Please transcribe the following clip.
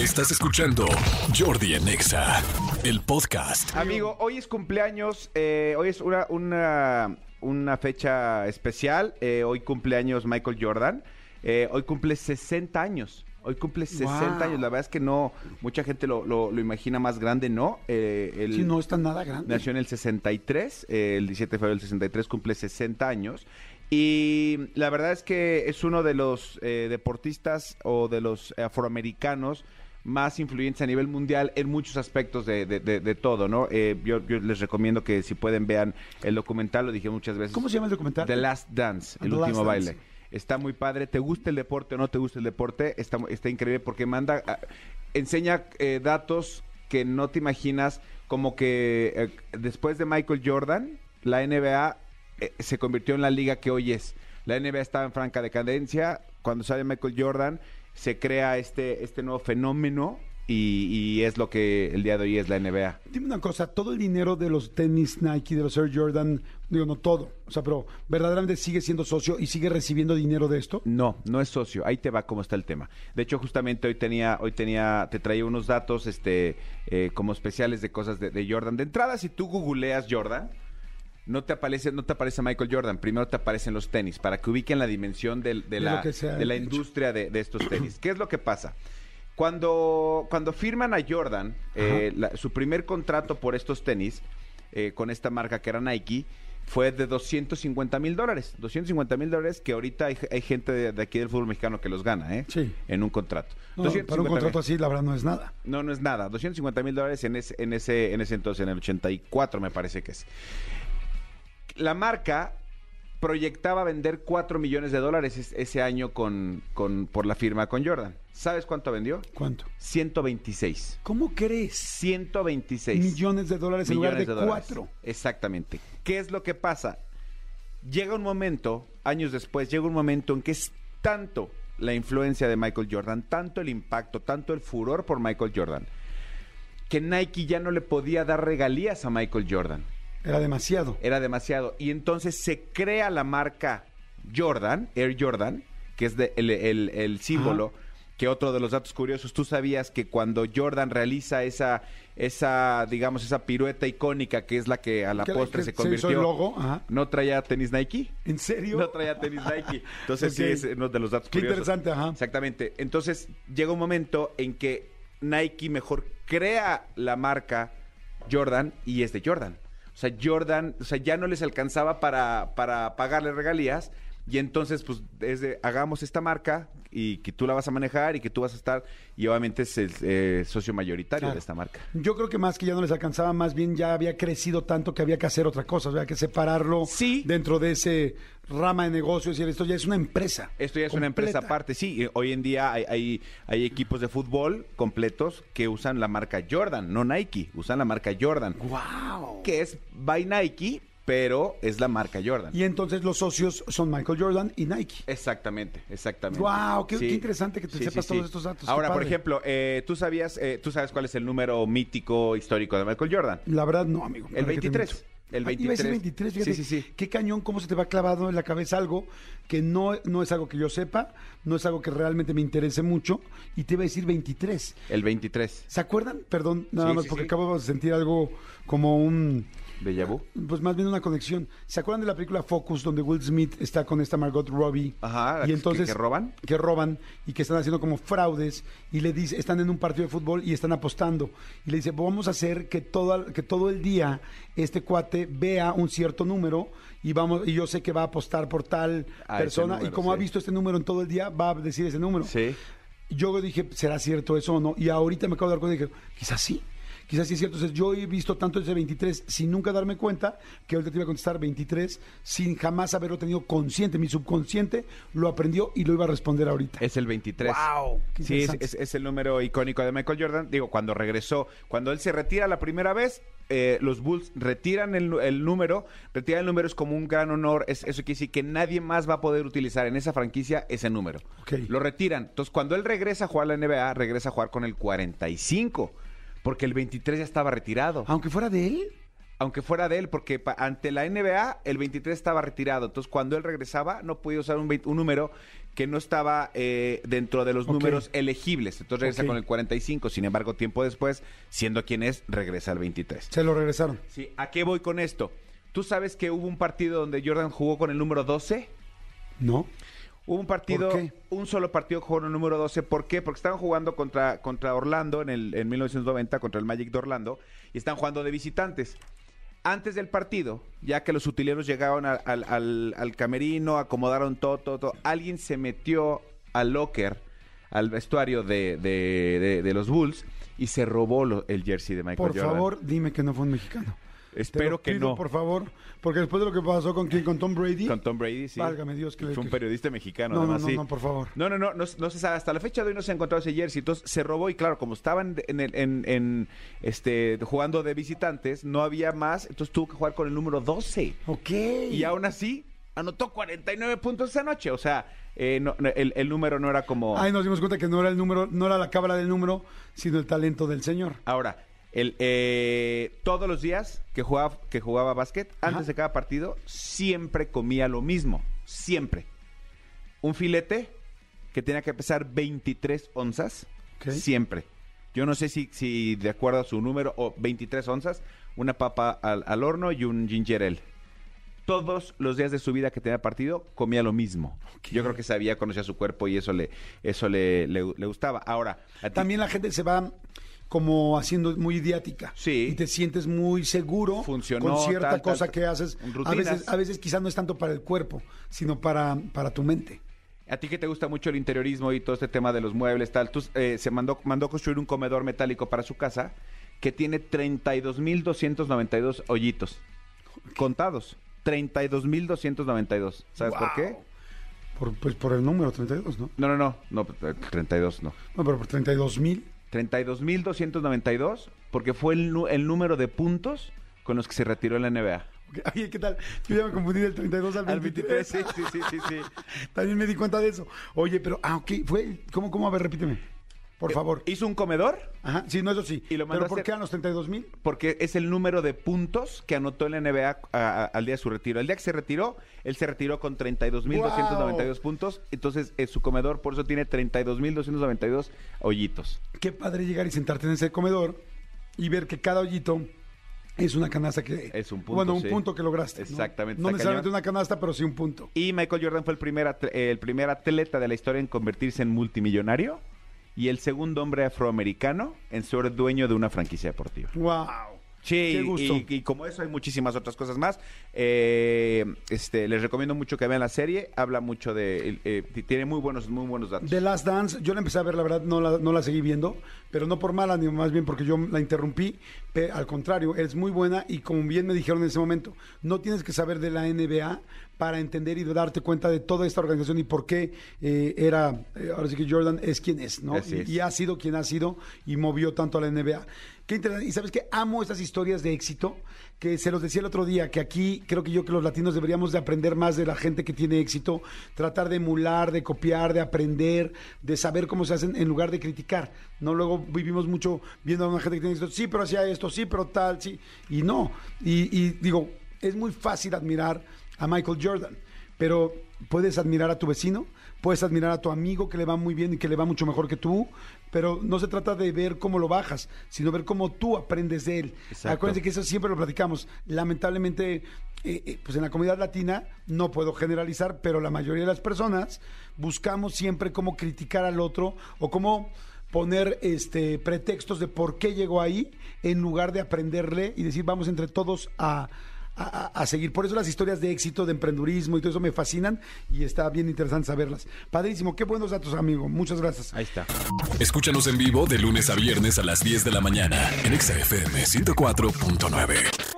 Estás escuchando Jordi en Exa, el podcast. Amigo, hoy es cumpleaños, eh, hoy es una, una, una fecha especial. eh, hoy cumpleaños Michael Jordan. eh, hoy cumple 60 años. Hoy cumple 60 Wow. años. La verdad es que no, mucha gente lo, lo- lo imagina más grande, ¿no? Eh, él Sí, no está nada grande. nació en el 63, eh, el 17 de febrero del 63 cumple 60 años. Y la verdad es que es uno de los eh, deportistas o de los afroamericanos más influyentes a nivel mundial en muchos aspectos de, de- de- de todo, ¿no? Eh, yo, yo les recomiendo que si pueden vean el documental, lo dije muchas veces. ¿Cómo se llama el documental? The Last Dance, el The último baile. Dance. Está muy padre. ¿Te gusta el deporte o no te gusta el deporte? Está, está increíble porque manda, ah, enseña eh, datos que no te imaginas, como que eh, después de Michael Jordan, la NBA eh, se convirtió en la liga que hoy es. La NBA estaba en franca decadencia. Cuando sale Michael Jordan, se crea este, este nuevo fenómeno y, y es lo que el día de hoy es la NBA. Dime una cosa, todo el dinero de los tenis Nike, de los Air Jordan, digo, no todo, o sea, pero verdaderamente sigue siendo socio y sigue recibiendo dinero de esto. No, no es socio. Ahí te va cómo está el tema. De hecho, justamente hoy tenía, hoy tenía, te traía unos datos, este, eh, como especiales de cosas de, de Jordan. De entrada, si tú googleas Jordan, no te aparece, no te aparece Michael Jordan. Primero te aparecen los tenis para que ubiquen la dimensión de, De la, de la industria de, de estos tenis. ¿Qué es lo que pasa? Cuando, cuando firman a Jordan, eh, la- su primer contrato por estos tenis, eh, con esta marca que era Nike, fue de 250 mil dólares. 250 mil dólares que ahorita hay, hay gente de, de aquí del fútbol mexicano que los gana, ¿eh? Sí. En un contrato. No, para un 250 contrato así, la verdad, no es nada. no, no es nada. 250 mil dólares en ese, en, ese, en ese entonces, en el 84 me parece que es. La marca proyectaba vender 4 millones de dólares es- ese año con, con, por la firma con Jordan. ¿Sabes cuánto vendió? ¿Cuánto? 126. ¿Cómo crees? 126. Millones de dólares en lugar de, Millones dólares. cuatro. Exactamente. ¿Qué es lo que pasa? Llega un momento, años después, llega un momento en que es tanto la influencia de Michael Jordan, tanto el impacto, tanto el furor por Michael Jordan, que Nike ya no le podía dar regalías a Michael Jordan. Era demasiado. Era demasiado. Y entonces se crea la marca Jordan, Air Jordan, que es de- el, el- el símbolo. Que otro de los datos curiosos, tú sabías que cuando Jordan realiza esa, esa, digamos, esa pirueta icónica que es la que a la Que- postre se se convirtió. el logo, ajá. No traía tenis Nike. ¿En serio? No traía tenis Nike. Entonces Ok. sí es uno de los datos Qué curiosos. interesante, ajá. Exactamente. Entonces llega un momento en que Nike mejor crea la marca Jordan y es de Jordan. Sea, Jordan, o sea, ya no les alcanzaba para, para pagarle regalías. Y entonces, pues, es de, hagamos esta marca y que tú la vas a manejar y que tú vas a estar. Y obviamente es el eh, socio mayoritario Claro. de esta marca. Yo creo que más que ya no les alcanzaba, más bien ya había crecido tanto que había que hacer otra cosa, había que separarlo Sí. dentro de ese rama de negocios y decir, esto ya es una empresa. Esto ya es una empresa aparte, sí. Hoy en día hay, hay, hay equipos de fútbol completos que usan la marca Jordan, no Nike, usan la marca Jordan, ¡Wow! que es by Nike, pero es la marca Jordan. Y entonces los socios son Michael Jordan y Nike. Exactamente, exactamente. Wow, qué, interesante que te sepas todos estos datos. Ahora, por ejemplo, eh, tú sabías, eh, tú sabes cuál es el número mítico histórico de Michael Jordan. La verdad no, amigo. El 23. El 23. Ah, iba a 23 fíjate, sí, sí, sí. Qué cañón, cómo se te va clavado en la cabeza algo que no, no es algo que yo sepa, no es algo que realmente me interese mucho, y te iba a decir 23. El 23. ¿Se acuerdan? Perdón, nada más, porque acabo de sentir algo como un... ¿De Pues más bien una conexión. ¿Se acuerdan de la película Focus donde Will Smith está con esta Margot Robbie? Ajá, y entonces, que, que, roban. Que roban y que están haciendo como fraudes y le dice, están en un partido de fútbol y están apostando. Y le dice, vamos a hacer que todo, que todo el día este cuate vea un cierto número y vamos y yo sé que va a apostar por tal A persona y como ha visto este número en todo el día va a decir ese número. Sí. Yo dije, ¿será cierto eso o no? Y ahorita me acabo de dar cuenta y dije, quizás sí. Quizás sí es cierto. Entonces, yo he visto tanto ese 23 sin nunca darme cuenta que ahorita te iba a contestar 23 sin jamás haberlo tenido consciente. Mi subconsciente lo aprendió y lo iba a responder ahorita. Es el 23. ¡Wow! Qué Sí, es, es- es el número icónico de Michael Jordan. Digo, cuando regresó, cuando él se retira la primera vez, eh, los Bulls retiran el, el número. Retirar el número es como un gran honor. Es, eso quiere decir que nadie más va a poder utilizar en esa franquicia ese número. Lo retiran. Entonces, cuando él regresa a jugar a la NBA, regresa a jugar con el 45. Porque el 23 ya estaba retirado. Aunque fuera de él, aunque fuera de él, porque pa- ante la NBA el 23 estaba retirado. Entonces, cuando él regresaba, no podía usar un, un número que no estaba eh, dentro de los Ok. números elegibles. Entonces regresa Ok. con el 45. Sin embargo, tiempo después, siendo quien es, regresa al 23. Se lo regresaron. Sí, ¿a qué voy con esto? ¿Tú sabes que hubo un partido donde Jordan jugó con el número 12? ¿No? Hubo un partido, ¿Por un solo partido que jugó en el número 12. ¿Por qué? Porque estaban jugando contra, contra Orlando en, el, en 1990, contra el Magic de Orlando, y están jugando de visitantes. Antes del partido, ya que los utileros llegaron al, al- al- al camerino, acomodaron todo, todo, todo, alguien se metió al locker, al vestuario de, de- de- de los Bulls, y se robó lo- el jersey de Michael Por Jordan. favor, dime que no fue un mexicano. Te Espero lo que pido, no. Por favor, porque después de lo que pasó con quién, con Tom Brady. Con Tom Brady, sí. Válgame Dios, que le- Fue un que- periodista mexicano, No, no, además, no, sí. no, por favor. No, no, no, no, no se sabe. Hasta la fecha de hoy no se ha encontrado ese jersey. Entonces se robó y claro, como estaban en, el- en, en, este, jugando de visitantes, no había más. Entonces tuvo que jugar con el número 12. Ok. Y aún así, anotó 49 puntos esa noche. O sea, eh, no- no, el, el número no era como... Ahí nos dimos cuenta que no era el número, no era la cábala del número, sino el talento del señor. Ahora, el, eh, todos los días que jugaba, que jugaba básquet, antes de cada partido, siempre comía lo mismo. Siempre. Un filete que tenía que pesar 23 onzas. Siempre. Yo no sé si, si de acuerdo a su número, o 23 onzas, una papa al, al horno y un ginger ale. Todos los días de su vida que tenía partido comía lo mismo. Yo creo que sabía, conocía su cuerpo y eso le, eso le, le- le gustaba. Ahora, a ti- También la gente se va como haciendo muy idiática. Sí. Y te sientes muy seguro Funcionó, con cierta tal, cosa tal. que haces. A veces, a veces quizás no es tanto para el cuerpo, sino para, para tu mente. A ti que te gusta mucho el interiorismo y todo este tema de los muebles, tal, tú, eh, se mandó, mandó construir un comedor metálico para su casa que tiene 32.292 hoyitos contados. 32.292. ¿Sabes por qué? Por, pues por el número 32, ¿no? No, no, no, no, eh, 32 no. No, pero por 32 mil. 32.292 porque fue el, número de puntos con los que se retiró en la NBA. Oye, ¿qué tal? Yo ya me confundí del 32 al 23. sí, sí, sí, sí, sí. También me di cuenta de eso. Oye, pero, ah, ok, fue, ¿cómo, cómo? A ver, repíteme, por favor. Hizo un comedor Ajá, sí, no, eso sí. Y lo mandó pero a ¿por hacer- qué a los 32 mil? porque es el número de puntos que anotó en la NBA a- a- al día de su retiro. El día que se retiró, él se retiró con 32.292 Wow. puntos. Entonces, eh, su comedor por eso tiene 32.292 hoyitos. Qué padre llegar y sentarte en ese comedor y ver que cada hoyito es una canasta que... Es un punto, Bueno, un sí. punto que lograste. ¿no? Exactamente, No, está necesariamente cañón. una canasta, pero sí un punto. Y Michael Jordan fue el primer, atle- el primer atleta de la historia en convertirse en multimillonario y el segundo hombre afroamericano en ser dueño de una franquicia deportiva. ¡Wow! Sí, Qué gusto. Y, y como eso hay muchísimas otras cosas más. Eh, este, les recomiendo mucho que vean la serie. Habla mucho de, eh, tiene muy buenos, muy buenos datos. The Last Dance, yo la empecé a ver, la verdad, no la, no la seguí viendo, pero no por mala, ni más bien porque yo la interrumpí. pe- al contrario, es muy buena y como bien me dijeron en ese momento, no tienes que saber de la NBA para entender y darte cuenta de toda esta organización y por qué eh, era, eh, ahora sí que Jordan es quien es, ¿no? Y- es. y ha sido quien ha sido y movió tanto a la NBA. Qué interesante. Y sabes que amo estas historias de éxito, que se los decía el otro día, que aquí creo que yo que los latinos deberíamos de aprender más de la gente que tiene éxito, tratar de emular, de copiar, de aprender, de saber cómo se hacen en lugar de criticar. No luego vivimos mucho viendo a una gente que tiene éxito, sí, pero hacía esto, sí, pero tal, sí. Y no. Y, y digo, es muy fácil admirar a Michael Jordan, pero puedes admirar a tu vecino, puedes admirar a tu amigo que le va muy bien y que le va mucho mejor que tú, pero no se trata de ver cómo lo bajas, sino ver cómo tú aprendes de él. Exacto. Acuérdense que eso siempre lo platicamos. Lamentablemente, eh, eh, pues en la comunidad latina, no puedo generalizar, pero la mayoría de las personas buscamos siempre cómo criticar al otro o cómo poner este pretextos de por qué llegó ahí en lugar de aprenderle y decir vamos entre todos a, a- seguir. Por eso las historias de éxito, de emprendurismo y todo eso me fascinan y está bien interesante saberlas. Padrísimo, qué buenos datos, amigo. Muchas gracias. Ahí está. Escúchanos en vivo de lunes a viernes a las 10 de la mañana en Exa FM 104.9.